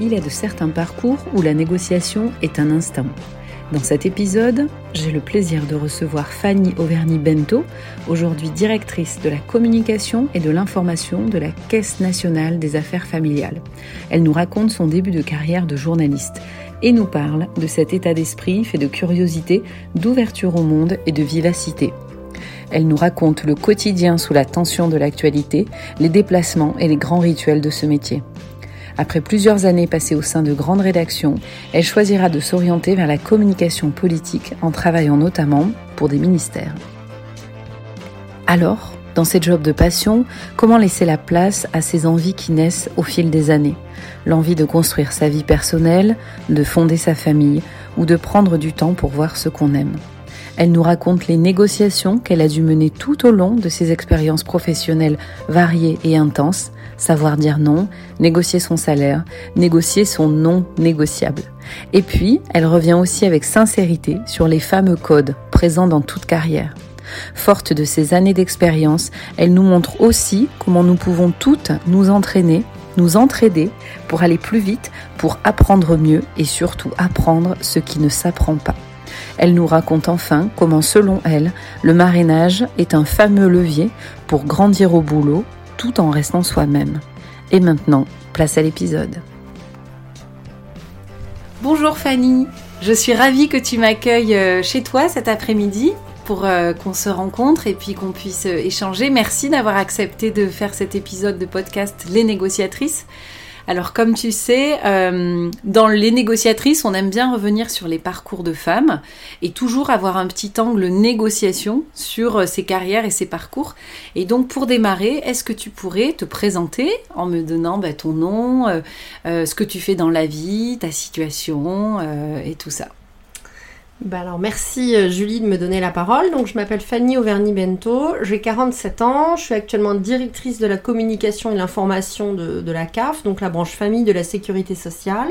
il est de certains parcours où la négociation est un instinct. Dans cet épisode, j'ai le plaisir de recevoir Fanny Auvergne-Bento, aujourd'hui directrice de la communication et de l'information de la Caisse nationale des affaires familiales. Elle nous raconte son début de carrière de journaliste et nous parle de cet état d'esprit fait de curiosité, d'ouverture au monde et de vivacité. Elle nous raconte le quotidien sous la tension de l'actualité, les déplacements et les grands rituels de ce métier. Après plusieurs années passées au sein de grandes rédactions, elle choisira de s'orienter vers la communication politique en travaillant notamment pour des ministères. Alors, dans ces jobs de passion, comment laisser la place à ces envies qui naissent au fil des années? L'envie de construire sa vie personnelle, de fonder sa famille ou de prendre du temps pour voir ce qu'on aime? Elle nous raconte les négociations qu'elle a dû mener tout au long de ses expériences professionnelles variées et intenses, savoir dire non, négocier son salaire, négocier son non négociable. Et puis, elle revient aussi avec sincérité sur les fameux codes présents dans toute carrière. Forte de ces années d'expérience, elle nous montre aussi comment nous pouvons toutes nous entraîner, nous entraider pour aller plus vite, pour apprendre mieux et surtout apprendre ce qui ne s'apprend pas. Elle nous raconte enfin comment, selon elle, le marénage est un fameux levier pour grandir au boulot tout en restant soi-même. Et maintenant, place à l'épisode. Bonjour Fanny, je suis ravie que tu m'accueilles euh, chez toi cet après-midi pour euh, qu'on se rencontre et puis qu'on puisse euh, échanger. Merci d'avoir accepté de faire cet épisode de podcast Les négociatrices. Alors comme tu sais, euh, dans les négociatrices, on aime bien revenir sur les parcours de femmes et toujours avoir un petit angle négociation sur euh, ces carrières et ces parcours. Et donc pour démarrer, est-ce que tu pourrais te présenter en me donnant bah, ton nom, euh, ce que tu fais dans la vie, ta situation et tout ça? Bah alors merci euh, Julie de me donner la parole. Donc je m'appelle Fanny Auvergne-Bento, j'ai 47 ans, je suis actuellement directrice de la communication et l'information de, la CAF, donc la branche famille de la sécurité sociale.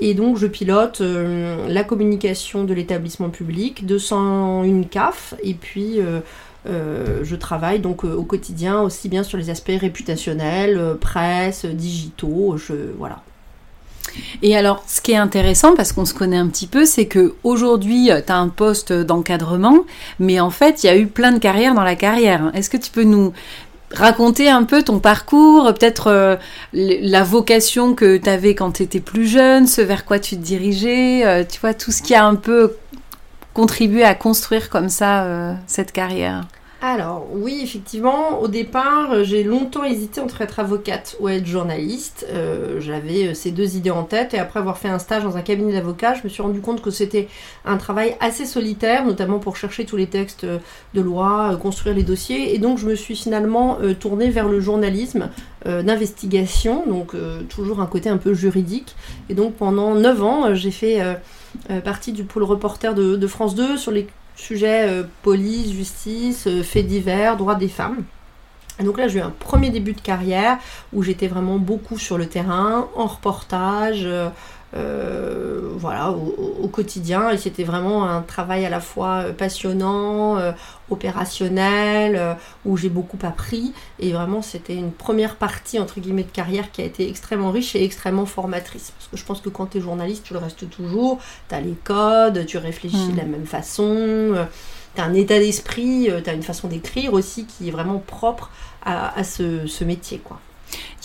Et donc je pilote euh, la communication de l'établissement public, 201 CAF, et puis euh, je travaille donc au quotidien aussi bien sur les aspects réputationnels, presse, digitaux, je voilà, et alors, ce qui est intéressant, parce qu'on se connaît un petit peu, c'est que aujourd'hui, tu as un poste d'encadrement, mais en fait, il y a eu plein de carrières dans la carrière. Est-ce que tu peux nous raconter un peu ton parcours, peut-être euh, la vocation que tu avais quand tu étais plus jeune, ce vers quoi tu te dirigeais, euh, tu vois, tout ce qui a un peu contribué à construire comme ça euh, cette carrière? Alors oui, effectivement, au départ, euh, j'ai longtemps hésité entre être avocate ou être journaliste. Euh, j'avais euh, ces deux idées en tête et après avoir fait un stage dans un cabinet d'avocat, je me suis rendu compte que c'était un travail assez solitaire, notamment pour chercher tous les textes de loi, construire les dossiers. Et donc je me suis finalement tournée vers le journalisme d'investigation, donc toujours un côté un peu juridique. Et donc pendant 9 ans, j'ai fait partie du pôle reporter de France 2 sur les Sujet euh, police, justice, euh, faits divers, droits des femmes. Et donc là, j'ai eu un premier début de carrière où j'étais vraiment beaucoup sur le terrain, en reportage, euh, voilà, au, quotidien. Et c'était vraiment un travail à la fois euh, passionnant, euh, opérationnel, où j'ai beaucoup appris. Et vraiment, c'était une première partie, entre guillemets, de carrière qui a été extrêmement riche et extrêmement formatrice. Parce que je pense que quand tu es journaliste, tu le restes toujours. Tu as les codes, tu réfléchis de la mm. même façon. tu as un état d'esprit, tu as une façon d'écrire aussi qui est vraiment propre à, ce, ce métier, quoi.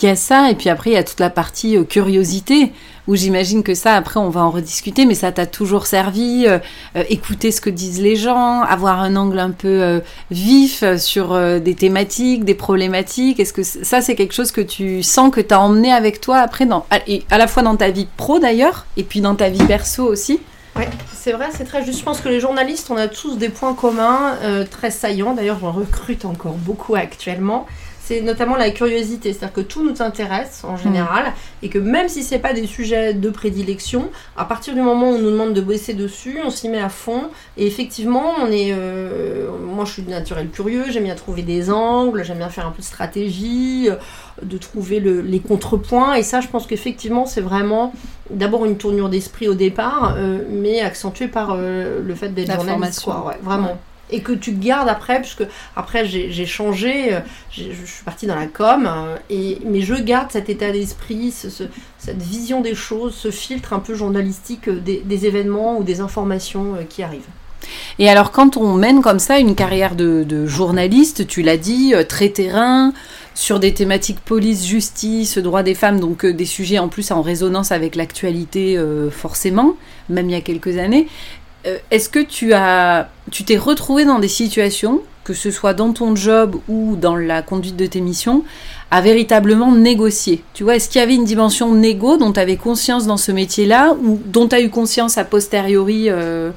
Il y a ça, et puis après, il y a toute la partie euh, curiosité, où j'imagine que ça, après, on va en rediscuter, mais ça t'a toujours servi, euh, euh, écouter ce que disent les gens, avoir un angle un peu vif sur des thématiques, des problématiques. Est-ce que ça, c'est quelque chose que tu sens que tu as emmené avec toi après, dans, et à la fois dans ta vie pro d'ailleurs, et puis dans ta vie perso aussi? Oui, c'est vrai, c'est très juste. Je pense que les journalistes, on a tous des points communs très saillants. D'ailleurs, j'en recrute encore beaucoup actuellement c'est notamment la curiosité, c'est-à-dire que tout nous intéresse en général mm. et que même si c'est pas des sujets de prédilection, à partir du moment où on nous demande de bosser dessus, on s'y met à fond et effectivement, on est euh, moi je suis de naturel curieux, j'aime bien trouver des angles, j'aime bien faire un peu de stratégie, euh, de trouver les contrepoints et ça je pense qu'effectivement, c'est vraiment d'abord une tournure d'esprit au départ euh, mais accentuée par le fait d'être journaliste quoi, ouais, vraiment. Et que tu gardes après, puisque après j'ai changé, euh, je suis partie dans la com, euh, et, mais je garde cet état d'esprit, cette vision des choses, ce filtre un peu journalistique euh, des, événements ou des informations qui arrivent. Et alors quand on mène comme ça une carrière de, journaliste, tu l'as dit, très terrain, sur des thématiques police, justice, droits des femmes, donc des sujets en plus en résonance avec l'actualité forcément, même il y a quelques années. Euh, est-ce que tu as, tu t'es retrouvé dans des situations, que ce soit dans ton job ou dans la conduite de tes missions, à véritablement négocier? Tu vois, est-ce qu'il y avait une dimension négo dont tu avais conscience dans ce métier-là ou dont tu as eu conscience a posteriori euh,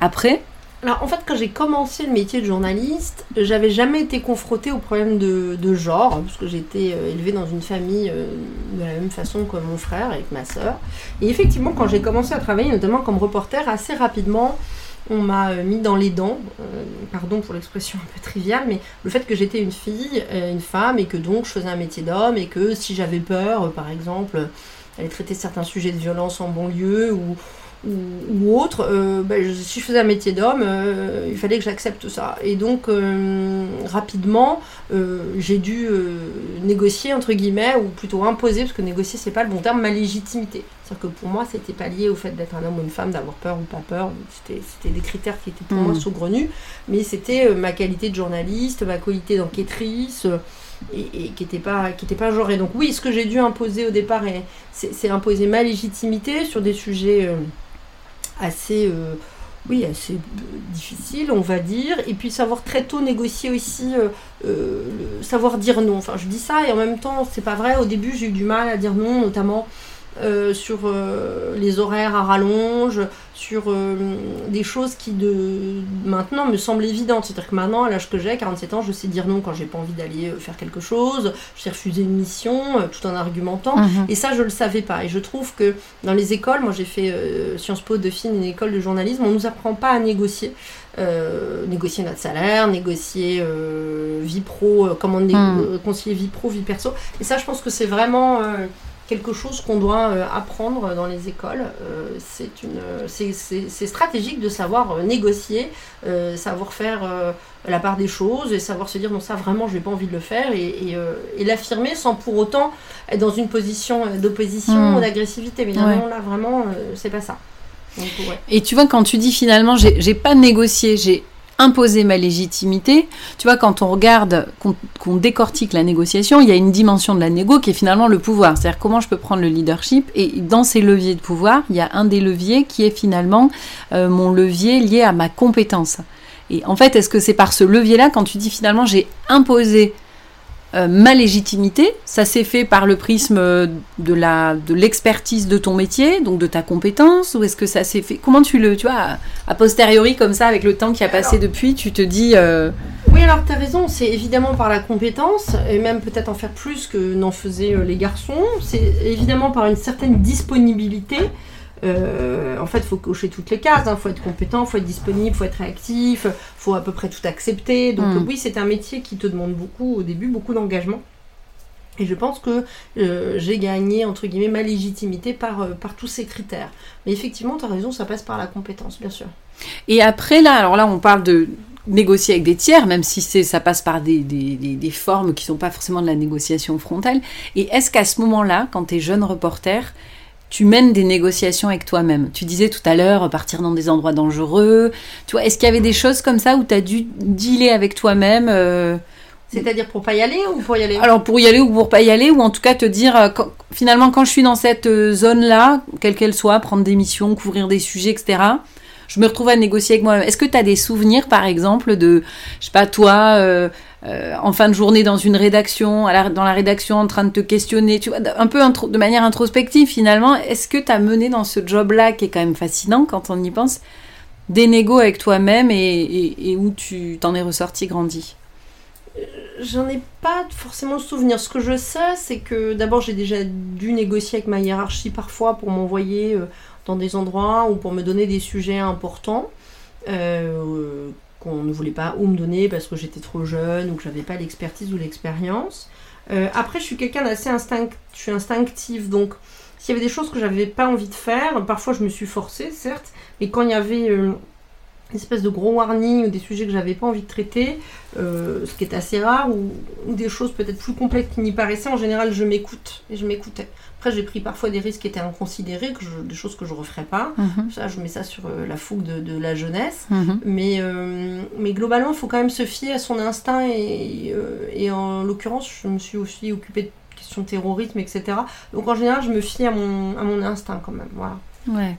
après? Alors en fait, quand j'ai commencé le métier de journaliste, j'avais jamais été confrontée au problème de, genre, parce que j'étais euh, élevée dans une famille euh, de la même façon que mon frère avec ma soeur. Et effectivement, quand j'ai commencé à travailler, notamment comme reporter, assez rapidement, on m'a euh, mis dans les dents, pardon pour l'expression un peu triviale, mais le fait que j'étais une fille, une femme, et que donc je faisais un métier d'homme, et que si j'avais peur, par exemple, d'aller traiter certains sujets de violence en banlieue, ou ou, autre, euh, ben, si je faisais un métier d'homme, euh, il fallait que j'accepte ça. Et donc, euh, rapidement, j'ai dû négocier, entre guillemets, ou plutôt imposer, parce que négocier, c'est pas le bon terme, ma légitimité. C'est-à-dire que pour moi, c'était pas lié au fait d'être un homme ou une femme, d'avoir peur ou pas peur. C'était des critères qui étaient pour moi mmh. saugrenus, mais c'était ma qualité de journaliste, ma qualité d'enquêtrice. Et, qui n'était pas qui était pas genré. Donc oui, ce que j'ai dû imposer au départ, c'est imposer ma légitimité sur des sujets assez, euh, oui, assez euh, difficile, on va dire. Et puis savoir très tôt négocier aussi, euh, savoir dire non. Enfin, je dis ça et en même temps, c'est pas vrai. Au début, j'ai eu du mal à dire non, notamment euh, sur euh, les horaires à rallonge, sur euh, des choses qui de maintenant me semblent évidentes. C'est-à-dire que maintenant, à l'âge que j'ai, 47 ans, je sais dire non quand j'ai pas envie d'aller faire quelque chose, je sais refuser une mission tout en argumentant. Mhm. Et ça, je le savais pas. Et je trouve que dans les écoles, moi j'ai fait Sciences Po, Dauphine, une école de journalisme, on nous apprend pas à négocier. négocier notre salaire, négocier vie pro, comment mhm. concilier vie pro, vie perso. Et ça, je pense que c'est vraiment quelque chose qu'on doit euh, apprendre dans les écoles. Euh, c'est une, c'est stratégique de savoir euh, négocier, savoir faire la part des choses et savoir se dire non ça vraiment je n'ai pas envie de le faire et, et, l'affirmer sans pour autant être dans une position d'opposition hmm. ou d'agressivité. Mais non, là vraiment c'est pas ça. Et tu vois quand tu dis finalement j'ai pas négocié, j'ai imposer ma légitimité. Tu vois, quand on regarde, qu'on décortique la négociation, il y a une dimension de la négo qui est finalement le pouvoir. C'est-à-dire comment je peux prendre le leadership. Et dans ces leviers de pouvoir, il y a un des leviers qui est finalement euh, mon levier lié à ma compétence. Et en fait, est-ce que c'est par ce levier-là, quand tu dis finalement j'ai imposé euh, ma légitimité, ça s'est fait par le prisme de la de l'expertise de ton métier, donc de ta compétence, ou est-ce que ça s'est fait Comment tu le, tu vois, a, posteriori comme ça, avec le temps qui a passé depuis, tu te dis euh, Oui, alors tu as raison, c'est évidemment par la compétence, et même peut-être en faire plus que n'en faisaient euh, les garçons. C'est évidemment par une certaine disponibilité. Euh, en fait, il faut cocher toutes les cases. Il hein. faut être compétent, il faut être disponible, il faut être réactif, il faut à peu près tout accepter. Donc mm. oui, c'est un métier qui te demande beaucoup au début, beaucoup d'engagement. Et je pense que euh, j'ai gagné, entre guillemets, ma légitimité par, euh, par tous ces critères. Mais effectivement, tu as raison, ça passe par la compétence, bien sûr. Et après, là, alors là, on parle de négocier avec des tiers, même si c'est, ça passe par des, des, des, formes qui ne sont pas forcément de la négociation frontale. Et est-ce qu'à ce moment-là, quand tu es jeune reporter, tu mènes des négociations avec toi-même. Tu disais tout à l'heure partir dans des endroits dangereux. Tu vois, est-ce qu'il y avait des choses comme ça où tu as dû dealer avec toi-même euh, C'est-à-dire pour pas y aller ou pour y aller? Alors pour y aller ou pour pas y aller ou en tout cas te dire euh, finalement quand je suis dans cette euh, zone-là, quelle qu'elle soit, prendre des missions, couvrir des sujets, etc. Je me retrouve à négocier avec moi-même. Est-ce que tu as des souvenirs par exemple de, je sais pas toi. Euh, en fin de journée dans une rédaction, dans la rédaction en train de te questionner, tu vois, un peu de manière introspective finalement, est-ce que tu as mené dans ce job-là, qui est quand même fascinant quand on y pense, des négos avec toi-même et, où tu t'en es ressorti grandi? Euh, J'en ai pas forcément de souvenir. Ce que je sais, c'est que d'abord j'ai déjà dû négocier avec ma hiérarchie parfois pour m'envoyer euh, dans des endroits ou pour me donner des sujets importants. Euh, qu'on ne voulait pas ou me donner parce que j'étais trop jeune ou que j'avais pas l'expertise ou l'expérience. Euh, après, je suis quelqu'un d'assez instinct, je suis instinctive, donc s'il y avait des choses que j'avais pas envie de faire, parfois je me suis forcée, certes, mais quand il y avait euh, une espèce de gros warning ou des sujets que j'avais pas envie de traiter, euh, ce qui est assez rare, ou, des choses peut-être plus complexes qui n'y paraissaient, en général je m'écoute et je m'écoutais. Après j'ai pris parfois des risques qui étaient inconsidérés, que des choses que je referais pas. Mhm. Ça, je mets ça sur euh, la fougue de, la jeunesse. Mhm. Mais, euh, mais globalement, il faut quand même se fier à son instinct et, et en l'occurrence, je me suis aussi occupée de questions de terrorisme, etc. Donc en général, je me fie à mon, à mon instinct quand même. Voilà.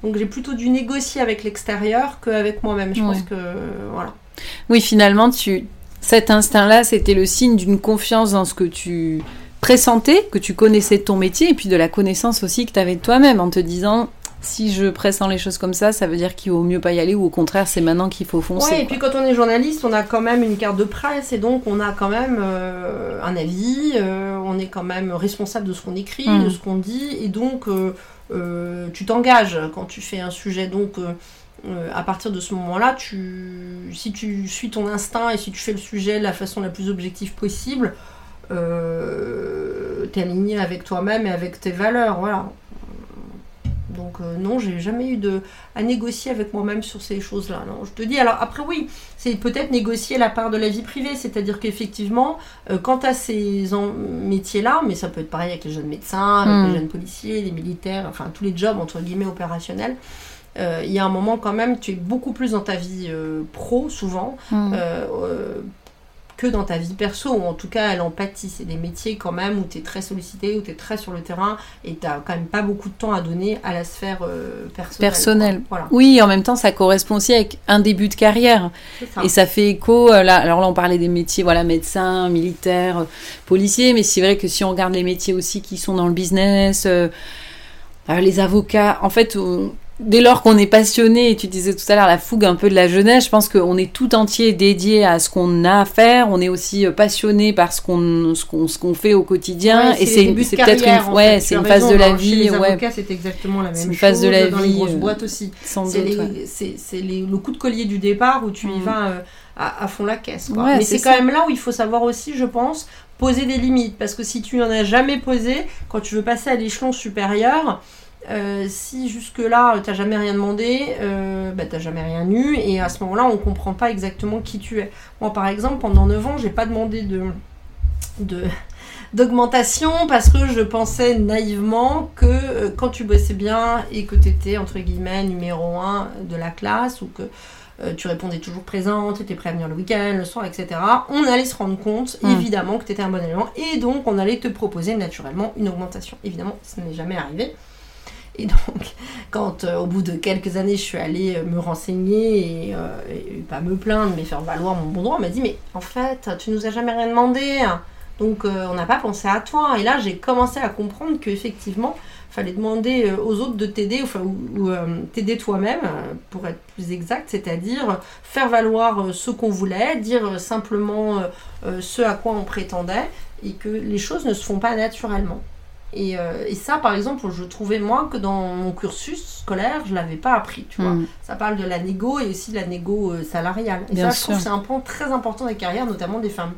Donc j'ai plutôt dû négocier avec l'extérieur qu'avec moi-même. Je pense que voilà. Oui, finalement, tu cet instinct-là, c'était le signe d'une confiance dans ce que tu pressentais, que tu connaissais de ton métier, et puis de la connaissance aussi que tu avais de toi-même, en te disant si je pressens les choses comme ça, ça veut dire qu'il vaut mieux pas y aller, ou au contraire, c'est maintenant qu'il faut foncer. Oui, et puis quand on est journaliste, on a quand même une carte de presse, et donc on a quand même euh, un avis, euh, on est quand même responsable de ce qu'on écrit, de mm. ce qu'on dit, et donc euh, tu t'engages quand tu fais un sujet. Donc, à partir de ce moment-là, tu, si tu suis ton instinct et si tu fais le sujet de la façon la plus objective possible, tu es aligné avec toi-même et avec tes valeurs. Voilà. Donc euh, non, j'ai jamais eu de à négocier avec moi-même sur ces choses-là. Non, je te dis. Alors après oui, c'est peut-être négocier la part de la vie privée, c'est-à-dire qu'effectivement, euh, quant à ces métiers-là, mais ça peut être pareil avec les jeunes médecins, avec les hmm. jeunes policiers, les militaires, enfin tous les jobs entre guillemets opérationnels. Euh, il y a un moment quand même, tu es beaucoup plus dans ta vie pro souvent. Hmm que dans ta vie perso, ou en tout cas elle empathie. C'est des métiers quand même où tu es très sollicité, où tu es très sur le terrain et tu quand même pas beaucoup de temps à donner à la sphère euh, personnelle. Personnelle. Oui, en même temps ça correspond aussi avec un début de carrière. Et ça fait écho, euh, là, alors là on parlait des métiers, voilà, médecins, militaires, policiers, mais c'est vrai que si on regarde les métiers aussi qui sont dans le business, euh, les avocats, en fait, dès lors qu'on est passionné, et tu disais tout à l'heure la fougue un peu de la jeunesse, je pense qu'on est tout entier dédié à ce qu'on a à faire. On est aussi euh, passionné par ce qu'on ce qu'on ce qu'on fait au quotidien. et c'est peut-être une ouais, c'est une phase de la vie. Les ouais. c'est exactement la même une phase de la dans vie. les grosses euh, boîtes aussi. C'est le coup de collier du départ où tu y mm. vas euh, à, fond la caisse. Mais c'est quand même là où il faut savoir aussi, je pense, poser des limites. Parce que si tu n'en as jamais posé, quand tu veux passer à l'échelon supérieur, euh, si jusque-là, t'as jamais rien demandé, euh, bah, t'as jamais rien eu, et à ce moment-là, on comprend pas exactement qui tu es. Moi, par exemple, pendant 9 ans, j'ai pas demandé de, de d'augmentation parce que je pensais naïvement que euh, quand tu bossais bien et que tu étais entre guillemets numéro 1 de la classe ou que tu répondais toujours présente, tu étais prêt à venir le week-end, le soir, etc. On allait se rendre compte, hmm. évidemment, que tu étais un bon élément et donc on allait te proposer naturellement une augmentation. Évidemment, ça n'est jamais arrivé. Et donc, quand euh, au bout de quelques années, je suis allée euh, me renseigner euh, et, pas me plaindre, mais faire valoir mon bon droit, on m'a dit Mais en fait, tu nous as jamais rien demandé, donc on n'a pas pensé à toi. Et là, j'ai commencé à comprendre qu'effectivement, il fallait demander aux autres de t'aider, enfin, ou, t'aider toi-même, pour être plus exact, c'est-à-dire faire valoir ce qu'on voulait, dire simplement ce à quoi on prétendait, et que les choses ne se font pas naturellement. Euh, et, ça, par exemple, je trouvais moi que dans mon cursus scolaire, je l'avais pas appris. Tu vois, mm. ça parle de la négo et aussi de la négo euh, salariale. Et ça, je trouve c'est un point très important des carrières, notamment des femmes.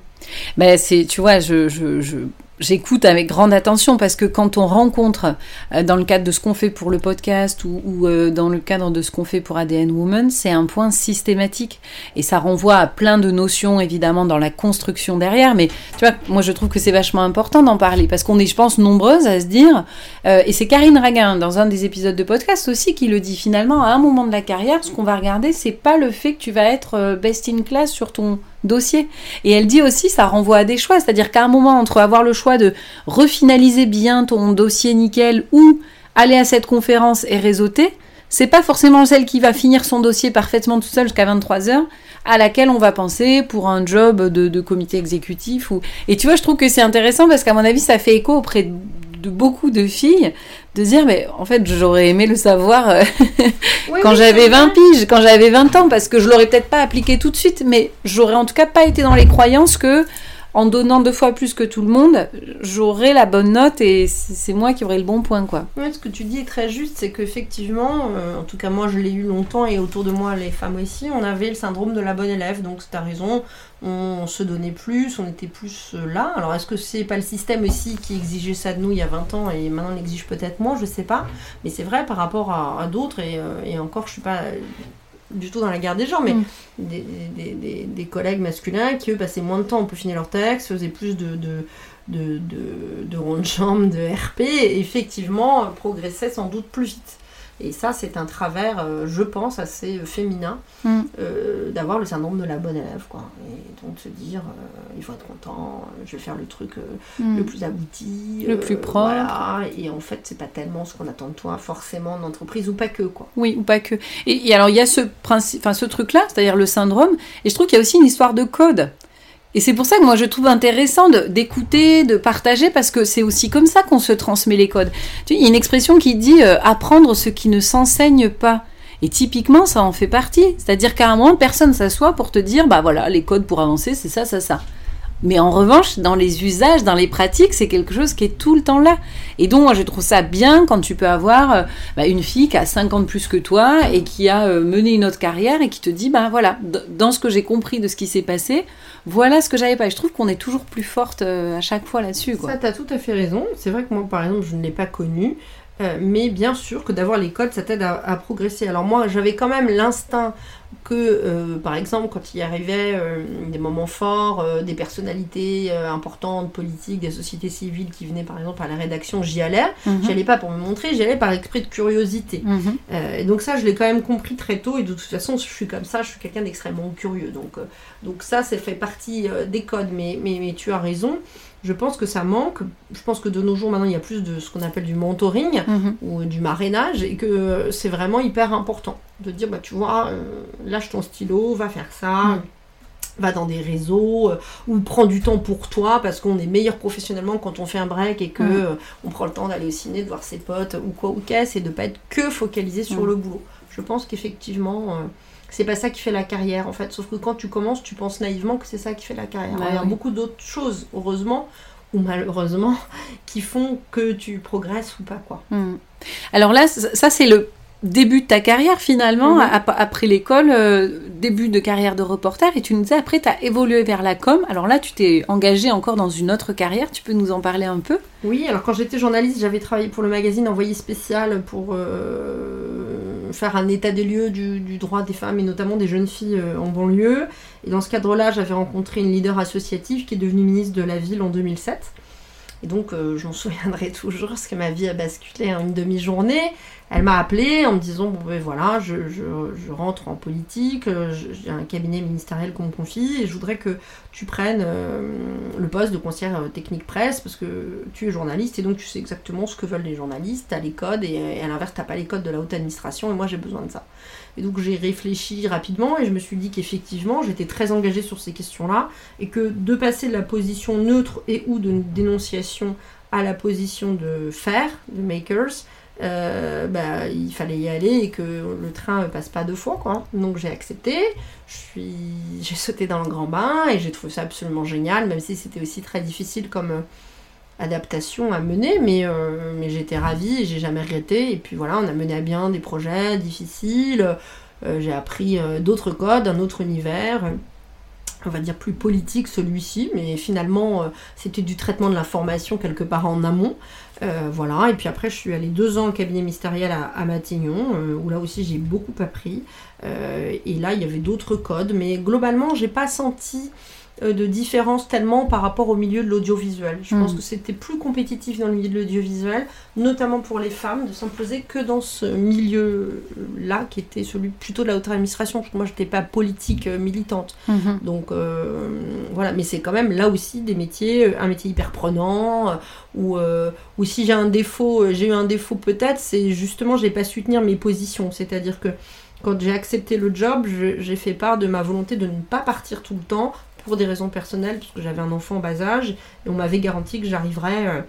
Ben c'est, tu vois, je, je, je j'écoute avec grande attention parce que quand on rencontre euh, dans le cadre de ce qu'on fait pour le podcast ou, euh, dans le cadre de ce qu'on fait pour ADN Woman, c'est un point systématique et ça renvoie à plein de notions évidemment dans la construction derrière. Mais tu vois, moi je trouve que c'est vachement important d'en parler parce qu'on est, je pense, nombreuses à se dire. Euh, et c'est Karine Raguin dans un des épisodes de podcast aussi qui le dit finalement à un moment de la carrière, ce qu'on va regarder, c'est pas le fait que tu vas être best in class sur ton dossier. Et elle dit aussi, ça renvoie à des choix, c'est-à-dire qu'à un moment, entre avoir le choix de refinaliser bien ton dossier nickel ou aller à cette conférence et réseauter, c'est pas forcément celle qui va finir son dossier parfaitement tout seul jusqu'à 23 heures, à laquelle on va penser pour un job de, comité exécutif. Ou... Et tu vois, je trouve que c'est intéressant parce qu'à mon avis, ça fait écho auprès de beaucoup de filles de dire mais en fait j'aurais aimé le savoir euh, quand j'avais 20 piges, quand j'avais 20 ans parce que je l'aurais peut-être pas appliqué tout de suite mais j'aurais en tout cas pas été dans les croyances que en donnant deux fois plus que tout le monde, j'aurai la bonne note et c'est moi qui aurai le bon point, quoi. Ce que tu dis est très juste, c'est qu'effectivement, euh, en tout cas moi je l'ai eu longtemps et autour de moi les femmes aussi, on avait le syndrome de la bonne élève, donc tu as raison, on se donnait plus, on était plus euh, là. Alors est-ce que c'est pas le système aussi qui exigeait ça de nous il y a 20 ans et maintenant l'exige peut-être moins, je sais pas, mais c'est vrai par rapport à, d'autres et, euh, et, encore je suis pas du tout dans la garde des gens, mais Mm. des, des- des- des collègues masculins qui, eux, passaient moins de temps pour peaufiner leur texte, faisaient plus de, de, de, de, de rondes jambes, de RP, et effectivement, progressaient sans doute plus vite. Et ça, c'est un travers, euh, je pense, assez euh, féminin, Mm. euh, d'avoir le syndrome de la bonne élève, quoi. Et donc se dire, euh, il faut être content, je vais faire le truc euh, Mm. le plus abouti, Le plus propre. Voilà. Et en fait, c'est pas tellement ce qu'on attend de toi, forcément, en entreprise, ou pas que, quoi. Oui, ou pas que. Et, et alors, il y a ce principe, enfin, ce truc-là, c'est-à-dire le syndrome, et je trouve qu'il y a aussi une histoire de code. Et c'est pour ça que moi je trouve intéressant d'écouter, de, partager, parce que c'est aussi comme ça qu'on se transmet les codes. Tu il y a une expression qui dit euh, apprendre ce qui ne s'enseigne pas. Et typiquement, ça en fait partie. C'est-à-dire qu'à un moment, personne s'assoit pour te dire, bah voilà, les codes pour avancer, c'est ça, ça, ça. Mais en revanche, dans les usages, dans les pratiques, c'est quelque chose qui est tout le temps là. Et donc, moi, je trouve ça bien quand tu peux avoir euh, bah, une fille qui a 50 plus que toi et qui a euh, mené une autre carrière et qui te dit, bah voilà, dans ce que j'ai compris de ce qui s'est passé, voilà ce que j'avais pas. Et je trouve qu'on est toujours plus forte euh, à chaque fois là-dessus. quoi. Ça, tout à fait raison. C'est vrai que moi, par exemple, je ne l'ai pas connu. Euh, mais bien sûr que d'avoir les codes, ça t'aide à progresser. Alors moi, j'avais quand même l'instinct que, euh, par exemple, quand il arrivait euh, des moments forts, euh, des personnalités importantes, politiques, des sociétés civiles qui venaient, par exemple, à la rédaction, j'y allais. Mhm. J'y allais pas pour me montrer, j'y allais par esprit de curiosité. Mhm. Et donc ça, je l'ai quand même compris très tôt. Et de toute façon, je suis comme ça, je suis quelqu'un d'extrêmement curieux. Donc, donc ça, ça fait partie des codes. Mais, mais, mais tu as raison. Je pense que ça manque. Je pense que de nos jours, maintenant, il y a plus de ce qu'on appelle du mentoring Mhm. ou du marrainage et que c'est vraiment hyper important de dire, bah, tu vois, euh, lâche ton stylo, va faire ça. Mm. Va dans des réseaux euh, ou prends du temps pour toi parce qu'on est meilleur professionnellement quand on fait un break et que Mm. euh, on prend le temps d'aller au ciné, de voir ses potes ou quoi ou qu'est-ce et de pas être que focalisé sur Mm. le boulot. Je pense qu'effectivement, c'est pas ça qui fait la carrière en fait. Sauf que quand tu commences, tu penses naïvement que c'est ça qui fait la carrière. Ouais, il y a beaucoup d'autres choses, heureusement ou malheureusement, qui font que tu progresses ou pas quoi. Alors là, ça, c'est le début de ta carrière finalement, Mhm. ap- après l'école, euh, début de carrière de reporter, et tu nous disais après, tu as évolué vers la com. Alors là, tu t'es engagé encore dans une autre carrière, tu peux nous en parler un peu? Oui, alors quand j'étais journaliste, j'avais travaillé pour le magazine Envoyé spécial pour euh, faire un état des lieux du, du droit des femmes et notamment des jeunes filles euh, en banlieue. Et dans ce cadre-là, j'avais rencontré une leader associative qui est devenue ministre de la ville en 2007. Et donc, euh, je m'en souviendrai toujours parce que ma vie a basculé en une demi-journée. Elle m'a appelé en me disant Bon, ben voilà, je, je- rentre en politique, euh, j'ai un cabinet ministériel qu'on me confie et je voudrais que tu prennes euh, le poste de conseillère euh, technique presse parce que tu es journaliste et donc tu sais exactement ce que veulent les journalistes, tu as les codes et, à l'inverse, tu pas les codes de la haute administration et moi j'ai besoin de ça. Et donc j'ai réfléchi rapidement et je me suis dit qu'effectivement j'étais très engagée sur ces questions-là et que de passer de la position neutre et ou de dénonciation à la position de faire, de makers, euh, bah, il fallait y aller et que le train passe pas deux fois. Quoi. Donc j'ai accepté, j'ai sauté dans le grand bain et j'ai trouvé ça absolument génial, même si c'était aussi très difficile comme euh, adaptation à mener, mais, euh, mais j'étais ravie j'ai jamais regretté. Et puis voilà, on a mené à bien des projets difficiles, j'ai appris d'autres codes, un autre univers. on va dire plus politique celui-ci, mais finalement c'était du traitement de l'information quelque part en amont. Euh, voilà, et puis après je suis allée deux ans au cabinet ministériel à, Matignon, euh, où là aussi j'ai beaucoup appris. Euh, et là il y avait d'autres codes, mais globalement j'ai pas senti de différence tellement par rapport au milieu de l'audiovisuel. Je Mm. pense que c'était plus compétitif dans le milieu de l'audiovisuel, notamment pour les femmes, de s'imposer que dans ce milieu-là, qui était celui plutôt de la haute administration, parce que moi j'étais pas politique euh, militante. Donc euh, voilà, mais c'est quand même là aussi des métiers, euh, un métier hyper prenant, euh, où, euh, où si j'ai un défaut, euh, j'ai eu un défaut peut-être, c'est justement j'ai pas su tenir mes positions. C'est-à-dire que quand j'ai accepté le job, je- j'ai fait part de ma volonté de ne pas partir tout le temps pour des raisons personnelles, parce que j'avais un enfant en bas âge, et on m'avait garanti que j'arriverais euh,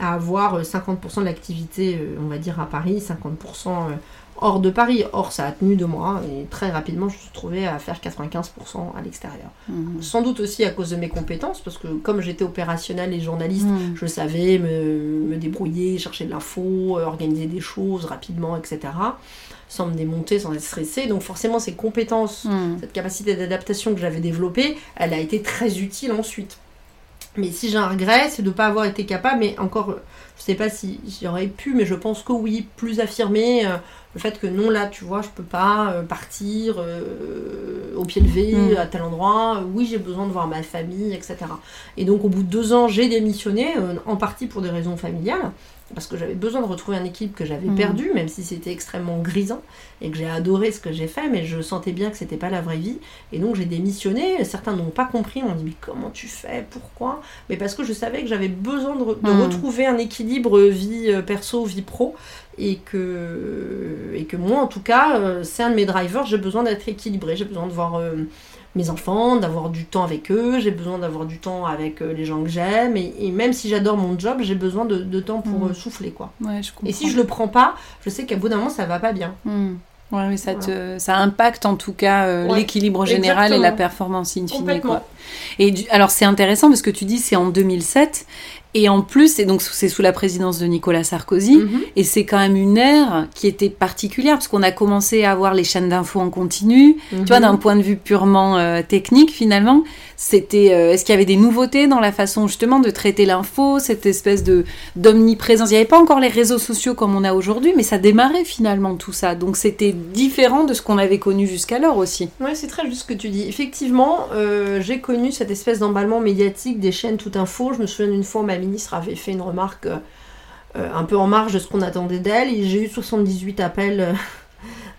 à avoir euh, 50% de l'activité, euh, on va dire à Paris, 50% euh, hors de Paris. Or, ça a tenu de moi, et très rapidement, je me suis retrouvée à faire 95% à l'extérieur. Mhm. Sans doute aussi à cause de mes compétences, parce que comme j'étais opérationnelle et journaliste, Mhm. je savais me, me débrouiller, chercher de l'info, euh, organiser des choses rapidement, etc. Sans me démonter, sans être stressée. Donc forcément, ces compétences, Mhm. cette capacité d'adaptation que j'avais développée, elle a été très utile ensuite. Mais si j'ai un regret, c'est de ne pas avoir été capable, mais encore, je sais pas si j'aurais pu, mais je pense que oui, plus affirmer euh, le fait que non, là, tu vois, je peux pas euh, partir euh, au pied levé Mm. à tel endroit, oui, j'ai besoin de voir ma famille, etc. Et donc, au bout de deux ans, j'ai démissionné, en partie pour des raisons familiales, parce que j'avais besoin de retrouver un équilibre que j'avais Mm. perdu, même si c'était extrêmement grisant, et que j'ai adoré ce que j'ai fait, mais je sentais bien que c'était pas la vraie vie. Et donc, j'ai démissionné. Certains n'ont pas compris, m'ont dit, mais comment tu fais? Pourquoi? Mais parce que je savais que j'avais besoin de, re- de Mm. retrouver un équilibre vie euh, perso, vie pro, et que, et que moi, en tout cas, euh, c'est un de mes drivers, j'ai besoin d'être équilibré, j'ai besoin de voir euh, mes enfants, d'avoir du temps avec eux, j'ai besoin d'avoir du temps avec euh, les gens que j'aime, et, et même si j'adore mon job, j'ai besoin de, de temps pour Mm. euh, souffler, quoi. Ouais, je comprends. Et si je le prends pas, je sais qu'à bout d'un moment, ça va pas bien. Hmm. Ouais, mais ça, te, ça impacte en tout cas euh, Ouais, l'équilibre général et la performance in fine. Complètement. Quoi. Et du- alors c'est intéressant parce que tu dis c'est en 2007 et en plus et donc c'est sous la présidence de Nicolas Sarkozy Mhm. et c'est quand même une ère qui était particulière parce qu'on a commencé à avoir les chaînes d'infos en continu. Tu vois Mhm. d'un point de vue purement euh, technique finalement c'était euh, est-ce qu'il y avait des nouveautés dans la façon justement de traiter l'info cette espèce de d'omniprésence? Il n'y avait pas encore les réseaux sociaux comme on a aujourd'hui mais ça démarrait finalement tout ça donc c'était différent de ce qu'on avait connu jusqu'alors aussi Ouais, c'est très juste ce que tu dis. Effectivement, euh, j'ai connu cette espèce d'emballement médiatique des chaînes tout info. Je me souviens d'une fois, ma ministre avait fait une remarque euh, un peu en marge de ce qu'on attendait d'elle, et j'ai eu 78 appels euh,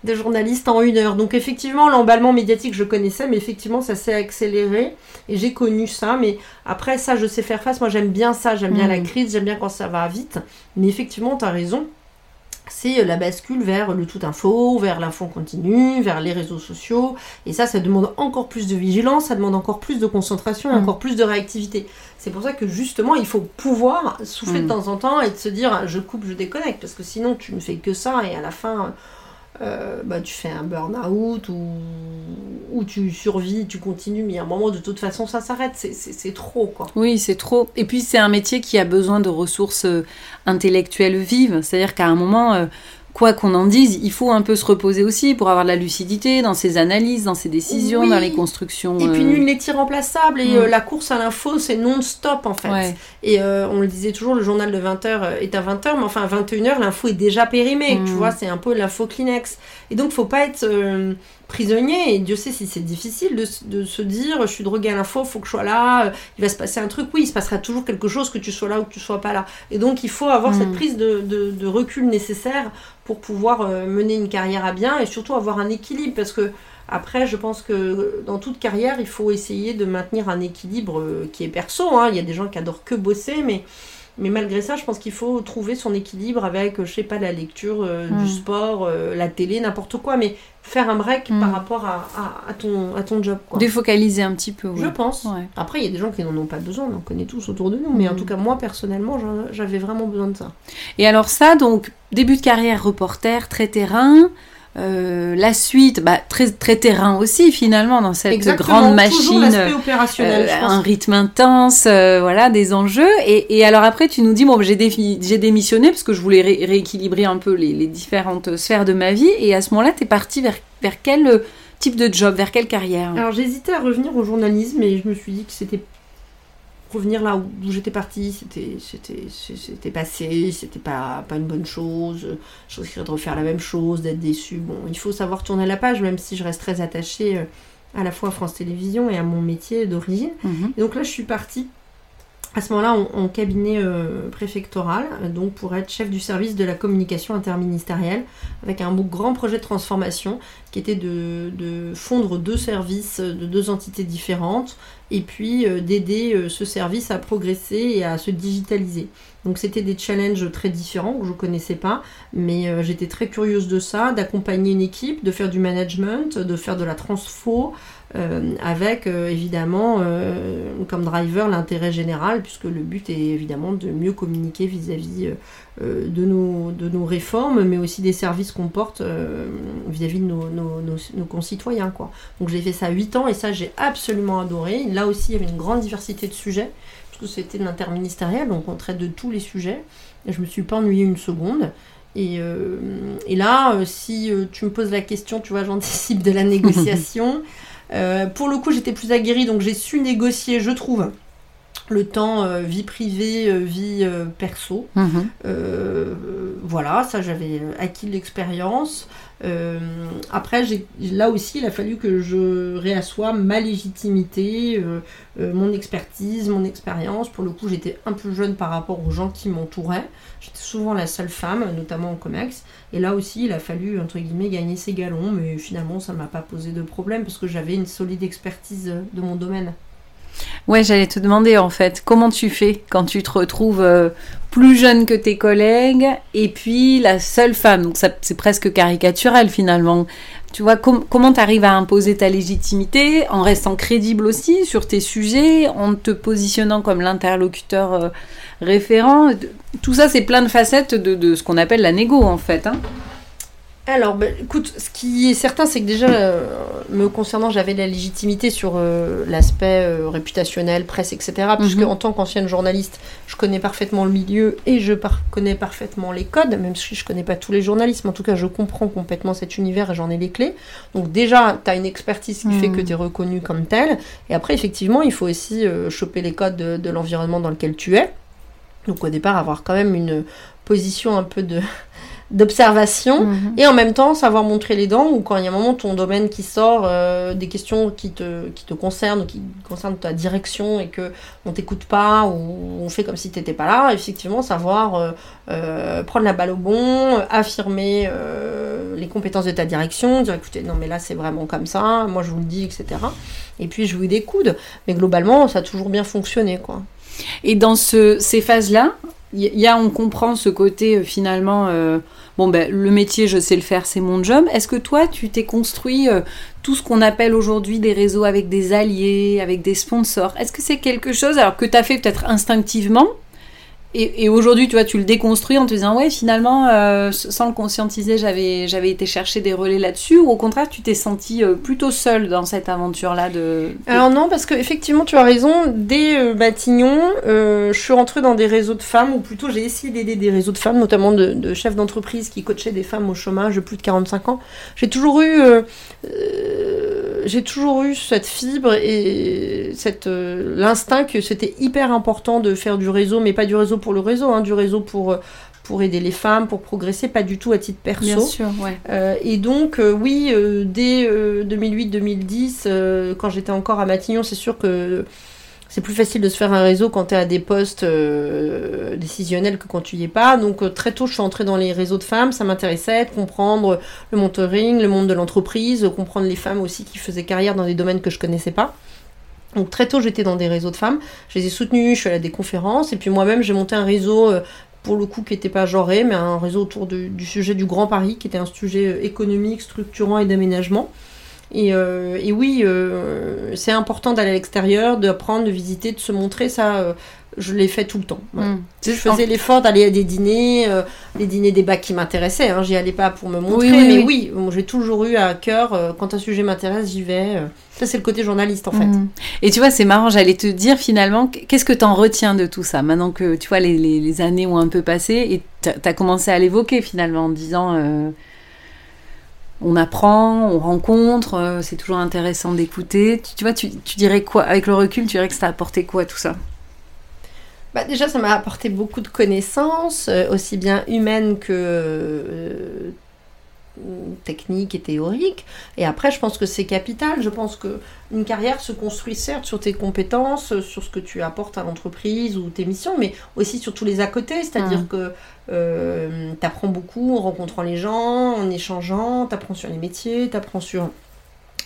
de journalistes en une heure. Donc effectivement, l'emballement médiatique, je connaissais, mais effectivement, ça s'est accéléré, et j'ai connu ça. Mais après, ça, je sais faire face. Moi, j'aime bien ça, j'aime bien la crise, j'aime bien quand ça va vite. Mais effectivement, tu as raison c'est la bascule vers le tout info, vers l'info continue, vers les réseaux sociaux. Et ça, ça demande encore plus de vigilance, ça demande encore plus de concentration Mm. encore plus de réactivité. C'est pour ça que justement, il faut pouvoir souffler Mm. de temps en temps et de se dire je coupe, je déconnecte. Parce que sinon, tu ne fais que ça et à la fin, euh, bah, tu fais un burn-out ou, tu survis, tu continues. Mais à un moment, de toute façon, ça s'arrête. C'est trop, quoi. Oui, c'est trop. Et puis c'est un métier qui a besoin de ressources euh, intellectuelles vives. C'est-à-dire qu'à un moment, euh, quoi qu'on en dise, il faut un peu se reposer aussi pour avoir de la lucidité dans ses analyses, dans ses décisions, Oui. dans les constructions. Et puis euh, nul n'est irremplaçable et Mm. euh, la course à l'info c'est non-stop en fait. Ouais. Et euh, on le disait toujours, le journal de 20h est à 20h, mais enfin à 21h l'info est déjà périmée, Mm. tu vois, c'est un peu l'info Kleenex. Et donc faut pas être euh, prisonnier, et Dieu sait si c'est difficile de, se dire je suis drogué à l'info, faut que je sois là, euh, il va se passer un truc, oui, il se passera toujours quelque chose que tu sois là ou que tu sois pas là. Et donc il faut avoir Mm. cette prise de, de- de recul nécessaire pour pouvoir euh, mener une carrière à bien et surtout avoir un équilibre parce que après, je pense que dans toute carrière, il faut essayer de maintenir un équilibre qui est perso. hein. Il y a des gens qui adorent que bosser, mais, mais malgré ça, je pense qu'il faut trouver son équilibre avec, euh, je sais pas, la lecture, euh, du sport, euh, la télé, n'importe quoi, mais faire un break par rapport à, à- à ton, à ton job. Quoi. Défocaliser un petit peu. ouais. Je pense. Ouais. Après, il y a des gens qui n'en ont pas besoin, on en connaît tous autour de nous, mais en Mm. tout cas, moi, personnellement, j'avais vraiment besoin de ça. Et alors ça, donc début de carrière reporter, très terrain. Euh, la suite, bah, très, très terrain aussi finalement dans cette Exactement, grande machine. opérationnel, Euh, pense. un rythme intense, euh, voilà, des enjeux. Et, et alors après, tu nous dis, bon, j'ai défi- j'ai démissionné parce que je voulais ré- rééquilibrer un peu les, les différentes sphères de ma vie. Et à ce moment-là, t'es parti vers, vers quel euh, type de job, vers quelle carrière? Alors j'hésitais à revenir au journalisme et je me suis dit que c'était revenir là où, où j'étais partie, c'était c'était c'était passé, c'était pas pas une bonne chose. Je risquerais de refaire la même chose, d'être déçue. Bon, il faut savoir tourner la page, même si je reste très attachée euh, à la fois à France Télévisions et à mon métier d'origine. Mhm. Et donc là, je suis partie à ce moment-là en, en cabinet euh, préfectoral, donc pour être chef du service de la communication interministérielle, avec un beau grand projet de transformation qui était de, de fondre deux services de deux entités différentes et puis euh, d'aider euh, ce service à progresser et à se digitaliser. Donc c'était des challenges très différents que je ne connaissais pas, mais euh, j'étais très curieuse de ça, d'accompagner une équipe, de faire du management, de faire de la transfo, euh, avec euh, évidemment comme driver l'intérêt général, puisque le but est évidemment de mieux communiquer vis-à-vis de, nos, réformes, mais aussi des services qu'on porte vis-à-vis de nos, concitoyens. Donc j'ai fait ça 8 ans et ça j'ai absolument adoré. Là aussi il y avait une grande diversité de sujets, de l'interministériel, donc on traite de tous les sujets. Et je me suis pas ennuyée une seconde. Et, euh, et là, euh, si euh, tu me poses la question, tu vois, j'anticipe de la négociation. Euh, pour le coup, j'étais plus aguerrie, donc j'ai su négocier, je trouve, le temps euh, vie privée, euh, vie euh, perso. Mhm. voilà, ça j'avais acquis l'expérience. Après, là aussi, il a fallu que je réassoie ma légitimité, mon expertise, mon expérience. Pour le coup, j'étais un peu jeune par rapport aux gens qui m'entouraient. J'étais souvent la seule femme, notamment en COMEX. Et là aussi, il a fallu, entre guillemets, gagner ses galons. Mais finalement, ça ne m'a pas posé de problème parce que j'avais une solide expertise de mon domaine. Ouais, j'allais te demander en fait, comment tu fais quand tu te retrouves euh, plus jeune que tes collègues et puis la seule femme? Donc c'est presque caricatural finalement. Tu vois, comment tu arrives à imposer ta légitimité en restant crédible aussi sur tes sujets, en te positionnant comme l'interlocuteur euh, référent? Tout ça, c'est plein de facettes de, de ce qu'on appelle la négo en fait. Hein. Alors, bah, écoute, ce qui est certain, c'est que déjà, euh, me concernant, j'avais la légitimité sur euh, l'aspect euh, réputationnel, presse, etc. Puisque mhm. en tant qu'ancienne journaliste, je connais parfaitement le milieu et je connais parfaitement les codes, même si je connais pas tous les journalistes, mais en tout cas, je comprends complètement cet univers et j'en ai les clés. Donc déjà, tu as une expertise qui fait que mhm. tu es reconnu comme tel. Et après, effectivement, il faut aussi choper les codes de l'environnement dans lequel tu es. Donc au départ, avoir quand même une position un peu de d'observation mhm. et en même temps savoir montrer les dents ou quand il y a un moment ton domaine qui sort euh, des questions qui te, qui te concernent qui concernent ta direction et que on t'écoute pas ou on fait comme si t'étais pas là effectivement savoir euh, euh, prendre la balle au bon affirmer les compétences de ta direction dire écoutez non mais là c'est vraiment comme ça moi je vous le dis etc et puis vous des coudes mais globalement ça a toujours bien fonctionné quoi. Et dans ce, ces phases là il y a on comprend ce côté finalement bon ben le métier je sais le faire, c'est mon job. Est-ce que toi tu t'es construit euh, tout ce qu'on appelle aujourd'hui des réseaux avec des alliés, avec des sponsors? Est-ce que c'est quelque chose alors que tu as fait peut-être instinctivement et, aujourd'hui, tu vois, tu le déconstruis en te disant, ouais, finalement, euh, sans le conscientiser, j'avais, été chercher des relais là-dessus, ou au contraire, tu t'es senti euh, plutôt seule dans cette aventure-là de, Alors non, parce que effectivement, tu as raison. Dès euh, Matignon, je suis rentrée dans des réseaux de femmes, ou plutôt j'ai essayé d'aider des réseaux de femmes, notamment de, de chefs d'entreprise qui coachaient des femmes au chômage de plus de 45 ans. J'ai toujours eu j'ai toujours eu cette fibre et cette euh, l'instinct que c'était hyper important de faire du réseau, mais pas du réseau pour le réseau, hein, du réseau pour euh, pour aider les femmes, pour progresser, pas du tout à titre perso. Bien sûr, ouais. Euh, et donc, oui, dès 2008-2010, quand j'étais encore à Matignon, c'est sûr que c'est plus facile de se faire un réseau quand tu es à des postes euh, décisionnels que quand tu y es pas. Donc euh, très tôt, je suis entrée dans les réseaux de femmes. Ça m'intéressait de comprendre le mentoring, le monde de l'entreprise, comprendre les femmes aussi qui faisaient carrière dans des domaines que je connaissais pas. Donc très tôt, j'étais dans des réseaux de femmes. Je les ai soutenues, je suis allée à des conférences. Et puis moi-même, j'ai monté un réseau, euh, pour le coup, qui n'était pas genré, mais un réseau autour du sujet du Grand Paris, qui était un sujet économique, structurant et d'aménagement. Euh, et, oui, euh, c'est important d'aller à l'extérieur, d'apprendre, de visiter, de se montrer. Ça, euh, je l'ai fait tout le temps. Mm. Je faisais l'effort d'aller à des dîners, des dîners débats qui m'intéressaient. Hein. J'y allais pas pour me montrer, mais oui, j'ai toujours eu à cœur, quand un sujet m'intéresse, j'y vais. Ça, c'est le côté journaliste, en fait. Mm. Et tu vois, c'est marrant, j'allais te dire finalement, qu'est-ce que tu en retiens de tout ça Maintenant que, tu vois, les, les années ont un peu passé et tu as commencé à l'évoquer finalement en disant on apprend, on rencontre, euh, c'est toujours intéressant d'écouter. Tu, vois, tu, dirais quoi Avec le recul, tu dirais que ça a apporté quoi tout ça? Bah déjà, ça m'a apporté beaucoup de connaissances, euh, aussi bien humaines que euh, technique et théorique. Et après, je pense que c'est capital. Je pense que une carrière se construit certes sur tes compétences, sur ce que tu apportes à l'entreprise ou tes missions, mais aussi sur tous les à côté. C'est-à-dire mmh. que euh, tu apprends beaucoup en rencontrant les gens, en échangeant, tu apprends sur les métiers, tu apprends sur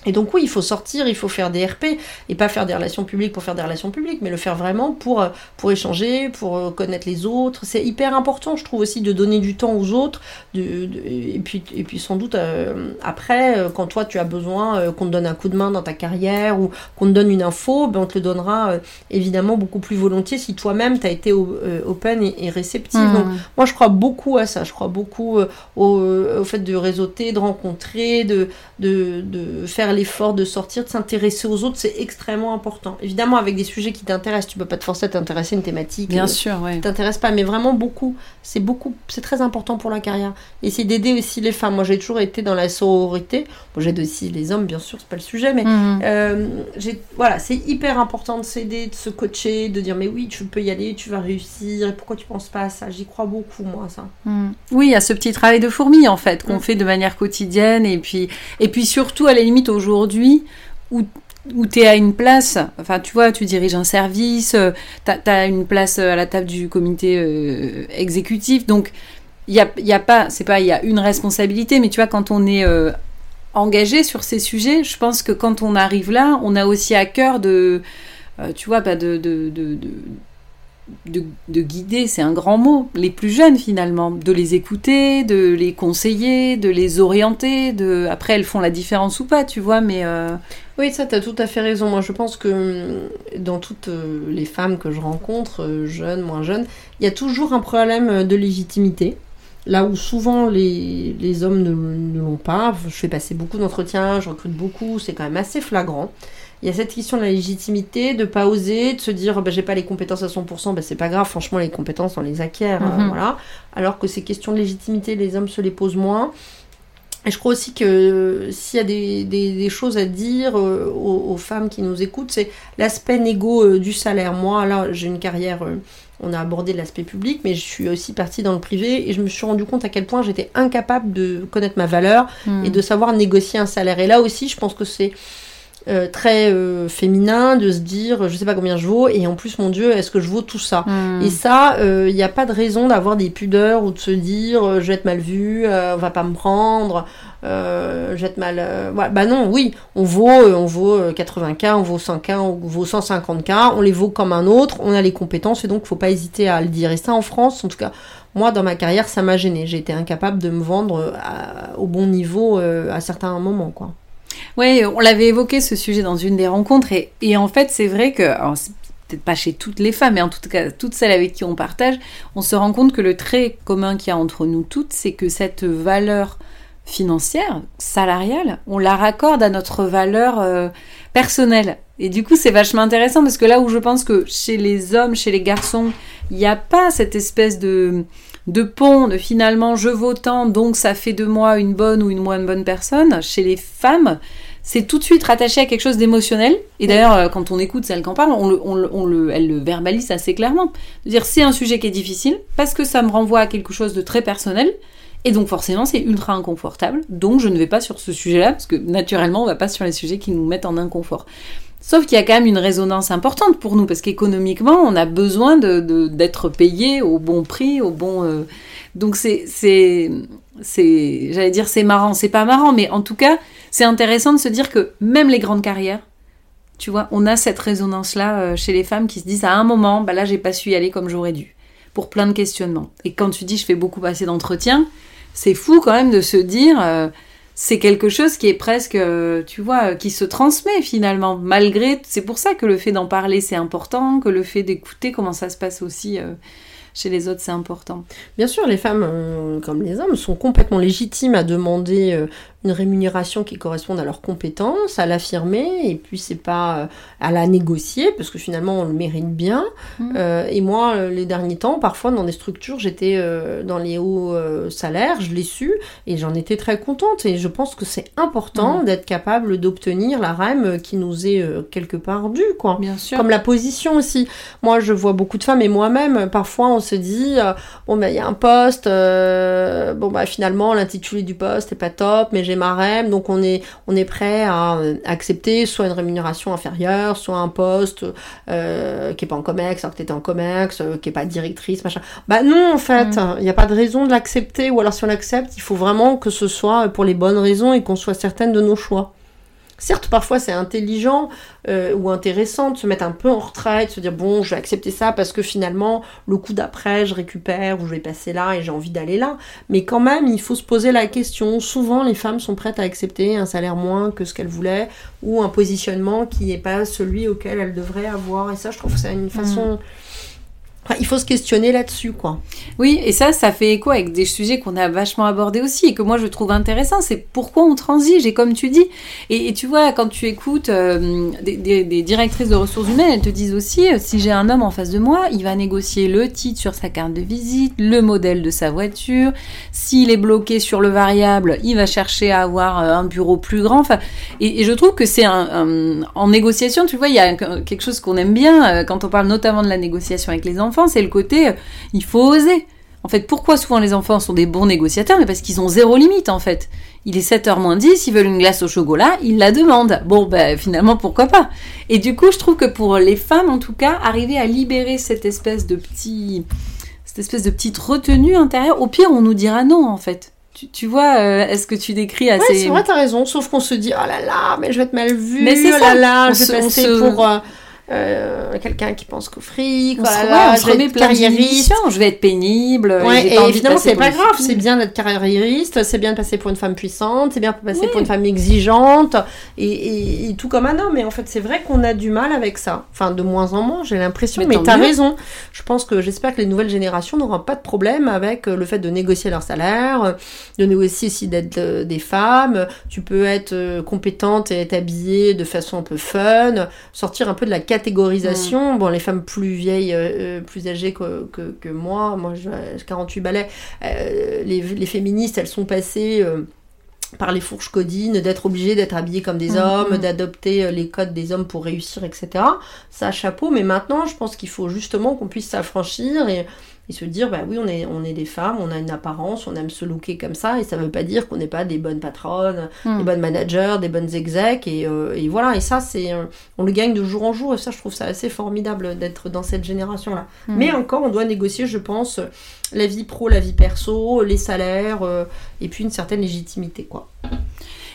et donc oui, il faut sortir, il faut faire des RP, et pas faire des relations publiques pour faire des relations publiques, mais le faire vraiment pour, euh, pour échanger, pour euh, connaître les autres. C'est hyper important, je trouve aussi, de donner du temps aux autres, de, et, puis, et puis sans doute euh, après, quand toi tu as besoin qu'on te donne un coup de main dans ta carrière ou qu'on te donne une info, ben, on te le donnera évidemment beaucoup plus volontiers si toi-même tu as été open et, réceptive. Mmh. Donc moi je crois beaucoup à ça, je crois beaucoup au, au, fait de réseauter, de rencontrer, de, de, de faire faire l'effort de sortir, de s'intéresser aux autres, c'est extrêmement important. Évidemment, avec des sujets qui t'intéressent, tu peux pas te forcer à t'intéresser à une thématique. Bien euh, sûr, ouais. t'intéresse pas, mais vraiment beaucoup. C'est beaucoup, c'est très important pour la carrière. Essayer d'aider aussi les femmes. Moi, j'ai toujours été dans la sororité. Bon, j'aide aussi les hommes, bien sûr, c'est pas le sujet, mais Mhm. euh, j'ai- voilà, c'est hyper important de s'aider, de se coacher, de dire mais oui, tu peux y aller, tu vas réussir. Et pourquoi tu penses pas à ça? J'y crois beaucoup, moi, à ça. Mm. Oui, il y a ce petit travail de fourmi en fait qu'on fait de manière quotidienne et puis et puis surtout à la limite aujourd'hui où où tu es à une place, enfin tu vois, tu diriges un service, euh, t'as as une place euh, à la table du comité euh, exécutif, donc il y a, y a pas, c'est pas, il y a une responsabilité, mais tu vois, quand on est engagé sur ces sujets, je pense que quand on arrive là, on a aussi à cœur de, tu vois, pas de, de, de, de de, de guider, c'est un grand mot, les plus jeunes finalement, de les écouter, de les conseiller, de les orienter, de après elles font la différence ou pas, tu vois, mais euh, Oui, ça, tu as tout à fait raison. Moi, je pense que hum, dans toutes euh, les femmes que je rencontre, euh, jeunes, moins jeunes, il y a toujours un problème de légitimité. Là où souvent les, les hommes ne, ne l'ont pas. Je fais passer beaucoup d'entretiens, je recrute beaucoup, c'est quand même assez flagrant. Il y a cette question de la légitimité, de pas oser, de se dire bah, j'ai pas les compétences à 100%, bah, c'est pas grave, franchement les compétences on les acquiert, euh, Mhm. voilà. Alors que ces questions de légitimité, les hommes se les posent moins. Et je crois aussi que euh, s'il y a des, des- des choses à dire euh, aux, aux femmes qui nous écoutent, c'est l'aspect négo du salaire. Moi, là, j'ai une carrière, on a abordé l'aspect public, mais je suis aussi partie dans le privé et je me suis rendu compte à quel point j'étais incapable de connaître ma valeur et de savoir négocier un salaire. Et là aussi, je pense que c'est euh, très euh, féminin de se dire, je sais pas combien je vaux, et en plus, mon Dieu, est-ce que je vaux tout ça Mm. et ça, il n'y a pas de raison d'avoir des pudeurs ou de se dire euh, je vais être mal vu, euh, on va pas me prendre, euh, je vais être mal. euh. Bah non, oui, on vaut, euh, on vaut euh, 80K, on vaut 100K, on vaut 150K, on les vaut comme un autre, on a les compétences et donc faut pas hésiter à le dire. Et ça en France, en tout cas, moi dans ma carrière, ça m'a gêné. J'ai été incapable de me vendre euh, à- au bon niveau euh, à certains moments, quoi. Oui, on l'avait évoqué ce sujet dans une des rencontres et, et en fait c'est vrai que, peut-être pas chez toutes les femmes, mais en tout cas toutes celles avec qui on partage, on se rend compte que le trait commun qu'il y a entre nous toutes, c'est que cette valeur financière, salariale, on la raccorde à notre valeur euh, personnelle. Et du coup c'est vachement intéressant parce que là où je pense que chez les hommes, chez les garçons, il n'y a pas cette espèce de de pont, de finalement je vaux tant, donc ça fait de moi une bonne ou une moins bonne personne. Chez les femmes, c'est tout de suite rattaché à quelque chose d'émotionnel. Et d'ailleurs, euh, quand on écoute celle qui en parle, on le, on le- on le- elle le verbalise assez clairement. De dire c'est un sujet qui est difficile parce que ça me renvoie à quelque chose de très personnel. Et donc forcément, c'est ultra inconfortable. Donc je ne vais pas sur ce sujet-là parce que naturellement, on va pas sur les sujets qui nous mettent en inconfort. Sauf qu'il y a quand même une résonance importante pour nous, parce qu'économiquement, on a besoin de- d'être payé au bon prix, au bon... euh, Donc c'est... c'est c'est j'allais dire c'est marrant. C'est pas marrant mais en tout cas c'est intéressant de se dire que même les grandes carrières tu vois on a cette résonance là chez les femmes qui se disent à un moment bah là j'ai pas su y aller comme j'aurais dû pour plein de questionnements. Et quand tu dis je fais beaucoup passer d'entretiens c'est fou quand même de se dire euh, c'est quelque chose qui est presque, euh, tu vois, euh, qui se transmet finalement, malgré. C'est pour ça que le fait d'en parler, c'est important, que le fait d'écouter comment ça se passe aussi euh, chez les autres, c'est important. Bien sûr, les femmes, comme les hommes, sont complètement légitimes à demander une rémunération qui corresponde à leurs compétences, à l'affirmer, et puis c'est pas euh, à la négocier, parce que finalement on le mérite bien. Mhm. Euh, et moi, euh, les derniers temps, parfois dans des structures, j'étais euh, dans les hauts euh, salaires, je l'ai su, et j'en étais très contente. Et je pense que c'est important Mhm. d'être capable d'obtenir la REM qui nous est quelque part due, quoi. Bien sûr. Comme la position aussi. Moi, je vois beaucoup de femmes et moi-même, parfois, on se dit bon, ben, il y a un poste, bon, bah, finalement, l'intitulé du poste est pas top, mais j'ai ma REM, donc on est, on est prêt à euh, accepter soit une rémunération inférieure, soit un poste euh, qui est pas en COMEX, alors que t'étais en COMEX, euh, qui est pas directrice, machin. Bah, non, en fait, il n'y a pas de raison de l'accepter, ou alors si on l'accepte, il faut vraiment que ce soit pour les bonnes raisons et qu'on soit certaine de nos choix. Certes, parfois c'est intelligent euh, ou intéressant de se mettre un peu en retrait, de se dire bon, je vais accepter ça parce que finalement, le coup d'après, je récupère ou je vais passer là et j'ai envie d'aller là. Mais quand même, il faut se poser la question. Souvent, les femmes sont prêtes à accepter un salaire moins que ce qu'elles voulaient ou un positionnement qui n'est pas celui auquel elles devraient avoir. Et ça, je trouve que c'est une façon il faut se questionner là-dessus, quoi. Oui, et ça, ça fait écho avec des sujets qu'on a vachement abordés aussi et que moi je trouve intéressant. C'est pourquoi on transige, et comme tu dis. Et, tu vois, quand tu écoutes euh, des, directrices de ressources humaines, elles te disent aussi euh, si j'ai un homme en face de moi, il va négocier le titre sur sa carte de visite, le modèle de sa voiture. S'il est bloqué sur le variable, il va chercher à avoir euh, un bureau plus grand. Et, je trouve que c'est en négociation, tu vois, il y a quelque chose qu'on aime bien quand on parle notamment de la négociation avec les enfants c'est le côté euh, il faut oser. En fait, pourquoi souvent les enfants sont des bons négociateurs? Mais parce qu'ils ont zéro limite en fait. Il est 7h moins 10, ils veulent une glace au chocolat, ils la demandent. Bon, ben finalement, pourquoi pas? Et du coup, je trouve que pour les femmes, en tout cas, arriver à libérer cette espèce de petit, cette espèce de petite retenue intérieure, au pire, on nous dira non, en fait. Tu, vois, euh, est-ce que tu décris assez... Ouais, c'est vrai, t'as raison, sauf qu'on se dit, oh là là, mais je vais être mal vue, mais c'est oh là là, je vais passer pour... Euh, euh, quelqu'un qui pense qu'au fric, voilà, je, vais être carriériste, je vais être pénible. et, et finalement c'est pas grave, c'est bien d'être carriériste, c'est bien de passer pour une femme puissante, c'est bien de passer pour une femme exigeante et, tout comme un homme. Mais en fait c'est vrai qu'on a du mal avec ça, enfin de moins en moins j'ai l'impression. Mais, mais t'as raison. Je pense que j'espère que les nouvelles générations n'auront pas de problème avec euh, le fait de négocier leur salaire, de négocier aussi d'être euh, des femmes. Tu peux être compétente et être habillée de façon un peu fun, sortir un peu de la catégorisation. Mm. Bon, les femmes plus vieilles, euh, euh, plus âgées que, que, moi, moi j'ai 48 balais, euh, les, les, féministes, elles sont passées par les fourches codines, d'être obligées d'être habillées comme des mm, hommes, mm. d'adopter les codes des hommes pour réussir, etc. Ça, chapeau, mais maintenant, je pense qu'il faut justement qu'on puisse s'affranchir et et se dire bah oui on est on est des femmes on a une apparence on aime se looker comme ça et ça veut pas dire qu'on n'est pas des bonnes patronnes hmm. des bonnes managers des bonnes execs et, euh, et voilà et ça c'est euh, on le gagne de jour en jour et ça je trouve ça assez formidable d'être dans cette génération là hmm. mais encore on doit négocier je pense la vie pro la vie perso les salaires euh, et puis une certaine légitimité quoi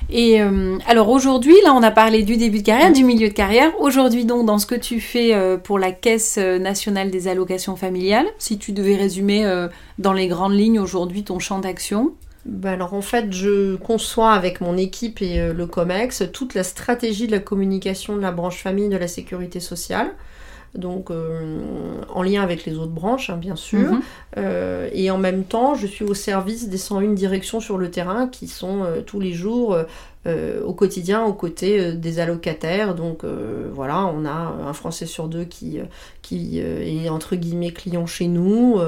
et euh, alors aujourd'hui, là, on a parlé du début de carrière, du milieu de carrière. Aujourd'hui, donc, dans ce que tu fais euh, pour la Caisse nationale des allocations familiales, si tu devais résumer euh, dans les grandes lignes aujourd'hui ton champ d'action ben alors en fait, je conçois avec mon équipe et le COMEX toute la stratégie de la communication de la branche famille de la sécurité sociale donc en lien avec les autres branches, hein, bien sûr. Mhm. et en même temps, je suis au service des 101 directions sur le terrain qui sont tous les jours euh, au quotidien aux côtés euh, des allocataires. Donc euh, voilà, on a un Français sur deux qui, qui est entre guillemets client chez nous.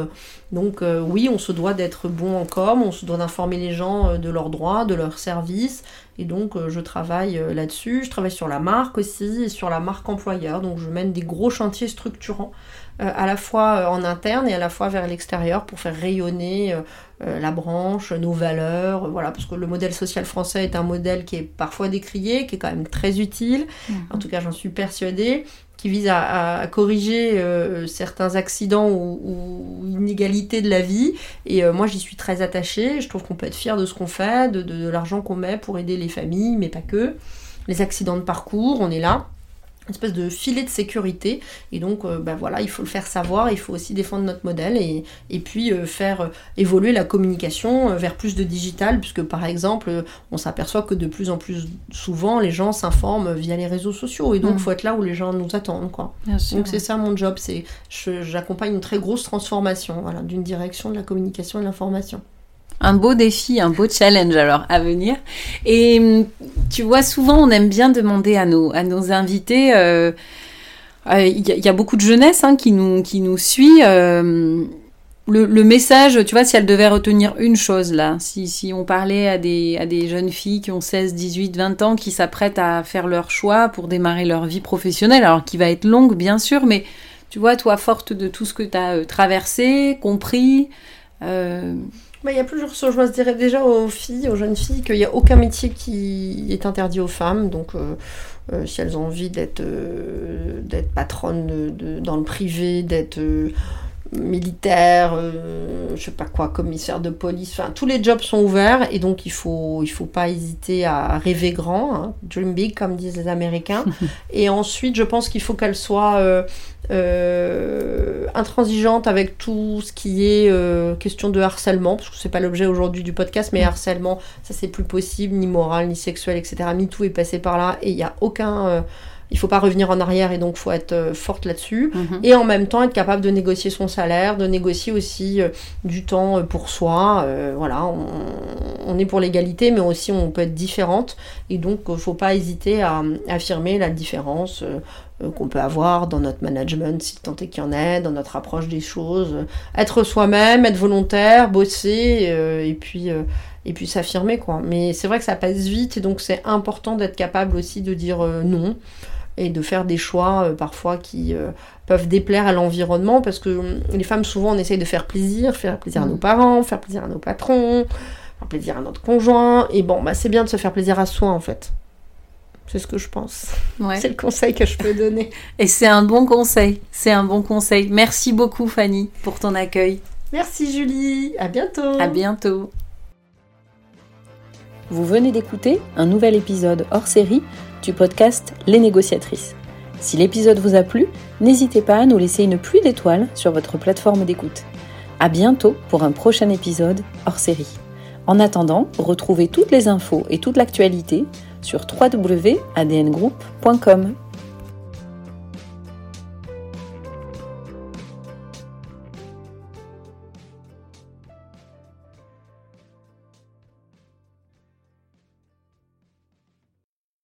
donc oui, on se doit d'être bon en com, on se doit d'informer les gens de leurs droits, de leurs services. Et donc je travaille là-dessus. Je travaille sur la marque aussi et sur la marque employeur. Donc je mène des gros chantiers structurants à la fois en interne et à la fois vers l'extérieur pour faire rayonner euh, la branche, nos valeurs, voilà, parce que le modèle social français est un modèle qui est parfois décrié, qui est quand même très utile, mhm. en tout cas j'en suis persuadée, qui vise à, corriger euh, certains accidents ou, inégalités de la vie. Et euh, moi j'y suis très attachée, je trouve qu'on peut être fier de ce qu'on fait, de l'argent qu'on met pour aider les familles, mais pas que. Les accidents de parcours, on est là une espèce de filet de sécurité. Et donc euh, bah voilà il faut le faire savoir il faut aussi défendre notre modèle et, et puis euh, faire euh, évoluer la communication vers plus de digital puisque par exemple on s'aperçoit que de plus en plus souvent les gens s'informent via les réseaux sociaux. Et donc il mm. faut être là où les gens nous attendent quoi. Donc c'est ça mon job. C'est j'accompagne une très grosse transformation voilà, d'une direction de la communication et de l'information un beau défi, un beau challenge alors à venir. Et hum, tu vois, souvent on aime bien demander à nos, à nos invités, euh, euh, il y, a beaucoup de jeunesse hein, qui, nous, qui suit. Euh, le, message, tu vois, si elle devait retenir une chose là, si, si on parlait à des, à des jeunes filles qui ont 16, 18, 20 ans, qui s'apprêtent à faire leur choix pour démarrer leur vie professionnelle, alors qui va être longue bien sûr, mais tu vois, toi, forte de tout ce que tu as traversé, compris, bah, il y a plusieurs choses. Je dirais déjà aux filles, aux jeunes filles, qu'il n'y a aucun métier qui est interdit aux femmes. Donc, euh, euh, si elles ont envie d'être euh, d'être patronne dans le privé, d'être militaire, je sais pas quoi, commissaire de police, enfin tous les jobs sont ouverts et donc il faut il faut pas hésiter à rêver grand, hein. dream big comme disent les Américains. et ensuite, je pense qu'il faut qu'elles soient euh, intransigeante avec tout ce qui est euh, question de harcèlement, parce que c'est pas l'objet aujourd'hui du podcast, mais harcèlement, ça c'est plus possible, ni moral, ni sexuel, etc. MeToo est passé par là et il n'y a aucun, il faut pas revenir en arrière et donc faut être euh, forte là-dessus. Mhm. Et en même temps être capable de négocier son salaire, de négocier aussi euh, du temps euh, pour soi. Voilà, on, on est pour l'égalité, mais aussi on peut être différente. Et donc, il faut pas hésiter à, affirmer la différence qu'on peut avoir dans notre management, si tant est qu'il y en ait, dans notre approche des choses. Être soi-même, être volontaire, bosser, euh, et puis... euh, et puis s'affirmer quoi. Mais c'est vrai que ça passe vite et donc c'est important d'être capable aussi de dire euh, non et de faire des choix euh, parfois qui euh, peuvent déplaire à l'environnement parce que hum, les femmes souvent on essaye de faire plaisir, faire plaisir à nos Mhm. parents, faire plaisir à nos patrons, faire plaisir à notre conjoint et bon bah c'est bien de se faire plaisir à soi en fait. C'est ce que je pense. Ouais. C'est le conseil que je peux donner. Et c'est un bon conseil. C'est un bon conseil. Merci beaucoup, Fanny, pour ton accueil. Merci Julie, à bientôt. À bientôt. Vous venez d'écouter un nouvel épisode hors série du podcast Les négociatrices. Si l'épisode vous a plu, n'hésitez pas à nous laisser une pluie d'étoiles sur votre plateforme d'écoute. À bientôt pour un prochain épisode hors série. En attendant, retrouvez toutes les infos et toute l'actualité sur www.adngroup.com.